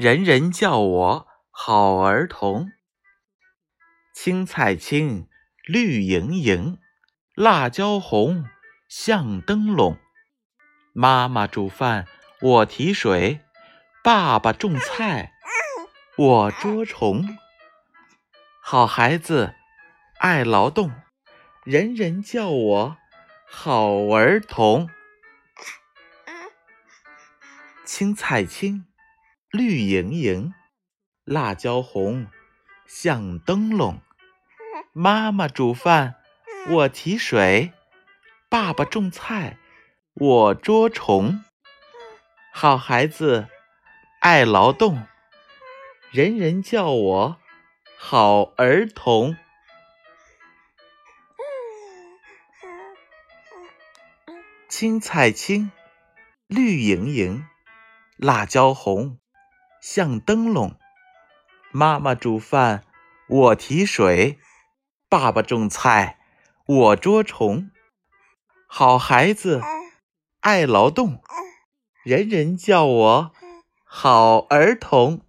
人人叫我好儿童。青菜青，绿莹莹，辣椒红，像灯笼。妈妈煮饭，我提水；爸爸种菜，我捉虫。好孩子，爱劳动，人人叫我好儿童。青菜青，绿莹莹，辣椒红，像灯笼。妈妈煮饭，我提水；爸爸种菜，我捉虫。好孩子，爱劳动，人人叫我好儿童。青菜青，绿莹莹。辣椒红，像灯笼。妈妈煮饭，我提水；爸爸种菜，我捉虫。好孩子，爱劳动，人人叫我好儿童。